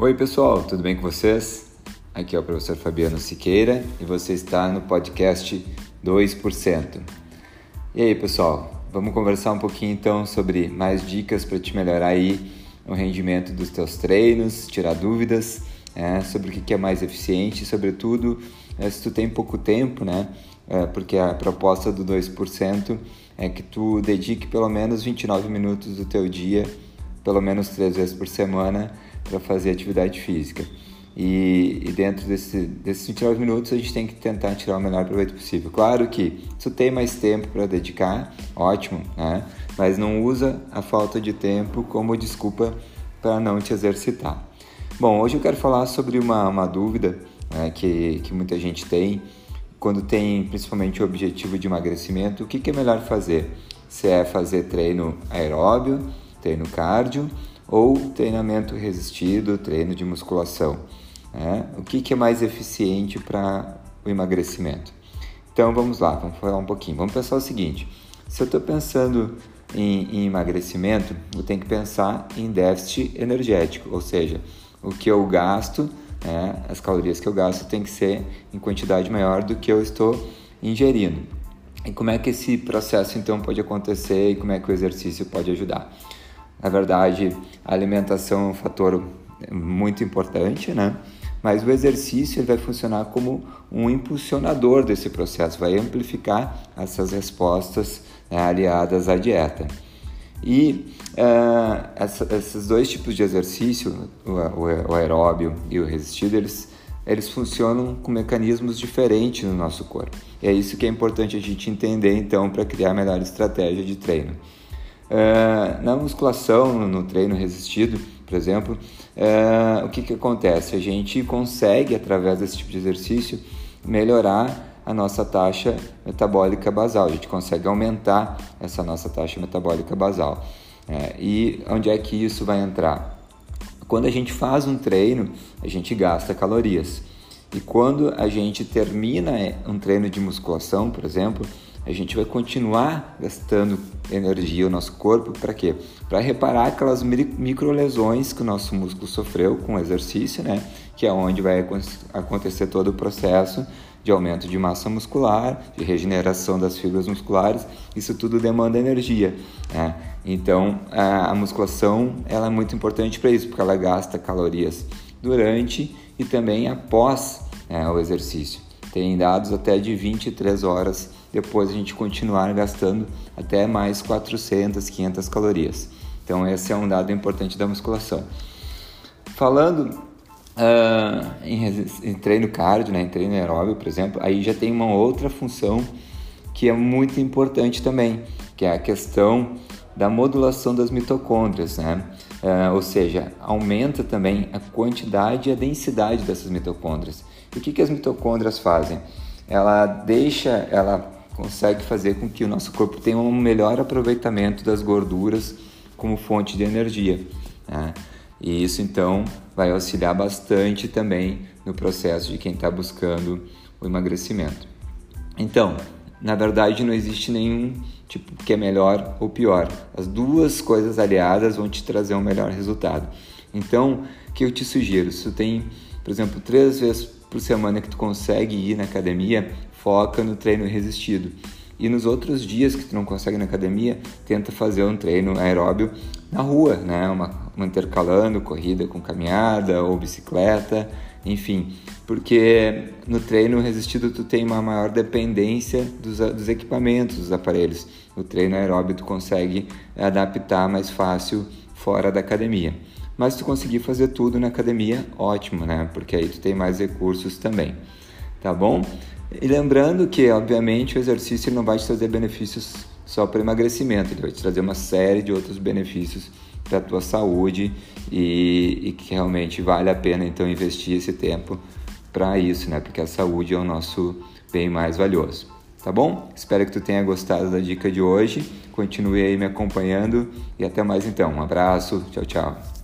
Oi, pessoal, tudo bem com vocês? Aqui é o professor Fabiano Siqueira e você está no podcast 2%. E aí, pessoal, vamos conversar um pouquinho então sobre mais dicas para te melhorar aí o rendimento dos teus treinos, tirar dúvidas é, sobre o que é mais eficiente, sobretudo é, se tu tem pouco tempo, né? É, porque a proposta do 2% é que tu dedique pelo menos 29 minutos do teu dia, pelo menos três vezes por semana, para fazer atividade física. E, e, dentro desse, desses 29 minutos a gente tem que tentar tirar o melhor proveito possível. Claro que se tu tem mais tempo para dedicar, ótimo, né? mas não usa a falta de tempo como desculpa para não te exercitar. Bom, hoje eu quero falar sobre uma, uma dúvida né, que, que muita gente tem quando tem principalmente o objetivo de emagrecimento. O que, que é melhor fazer? Se é fazer treino aeróbio, treino cardio ou treinamento resistido, treino de musculação. Né? O que, que é mais eficiente para o emagrecimento? Então vamos lá, vamos falar um pouquinho. Vamos pensar o seguinte: se eu estou pensando em, em, emagrecimento, eu tenho que pensar em déficit energético, ou seja, o que eu gasto, né, as calorias que eu gasto tem que ser em quantidade maior do que eu estou ingerindo. E como é que esse processo então pode acontecer e como é que o exercício pode ajudar? Na verdade, a alimentação é um fator muito importante, né? Mas o exercício vai funcionar como um impulsionador desse processo, vai amplificar essas respostas né, aliadas à dieta. E uh, essa, esses dois tipos de exercício, o, o, o, aeróbio e o resistido, eles, eles funcionam com mecanismos diferentes no nosso corpo. E é isso que é importante a gente entender então para criar a melhor estratégia de treino. É, na musculação, no treino resistido, por exemplo, é, o que, que acontece? A gente consegue, através desse tipo de exercício, melhorar a nossa taxa metabólica basal, a gente consegue aumentar essa nossa taxa metabólica basal. É, e onde é que isso vai entrar? Quando a gente faz um treino, a gente gasta calorias. E quando a gente termina um treino de musculação, por exemplo, a gente vai continuar gastando energia o nosso corpo para quê? Para reparar aquelas micro lesões que o nosso músculo sofreu com o exercício, né? Que é onde vai acontecer todo o processo de aumento de massa muscular, de regeneração das fibras musculares. Isso tudo demanda energia, né? Então a musculação ela é muito importante para isso, porque ela gasta calorias durante e também após né, o exercício. Tem dados até de 23 horas depois a gente continuar gastando até mais 400, 500 calorias. Então esse é um dado importante da musculação. Falando uh, em, em, treino cardio, né, em treino aeróbio, por exemplo, aí já tem uma outra função que é muito importante também, que é a questão da modulação das mitocôndrias, né? Uh, ou seja, aumenta também a quantidade e a densidade dessas mitocôndrias. E o que, que as mitocôndrias fazem? Ela deixa, ela consegue fazer com que o nosso corpo tenha um melhor aproveitamento das gorduras como fonte de energia. Né? E isso então vai auxiliar bastante também no processo de quem está buscando o emagrecimento. Então, na verdade, não existe nenhum tipo que é melhor ou pior. As duas coisas aliadas vão te trazer um melhor resultado. Então, o que eu te sugiro? Se tu tem, por exemplo, três vezes por semana que tu consegue ir na academia, foca no treino resistido. E nos outros dias que tu não consegue na academia, tenta fazer um treino aeróbio na rua, né? Uma, uma intercalando corrida com caminhada ou bicicleta, enfim. Porque no treino resistido tu tem uma maior dependência dos, dos equipamentos, dos aparelhos. No treino aeróbio tu consegue adaptar mais fácil fora da academia. Mas se tu conseguir fazer tudo na academia, ótimo, né? Porque aí tu tem mais recursos também. Tá bom? E lembrando que, obviamente, o exercício não vai te trazer benefícios só para emagrecimento, ele vai te trazer uma série de outros benefícios para a tua saúde e, e, que realmente vale a pena então investir esse tempo para isso, né? Porque a saúde é o nosso bem mais valioso. Tá bom? Espero que tu tenha gostado da dica de hoje. Continue aí me acompanhando e até mais então. Um abraço, tchau, tchau.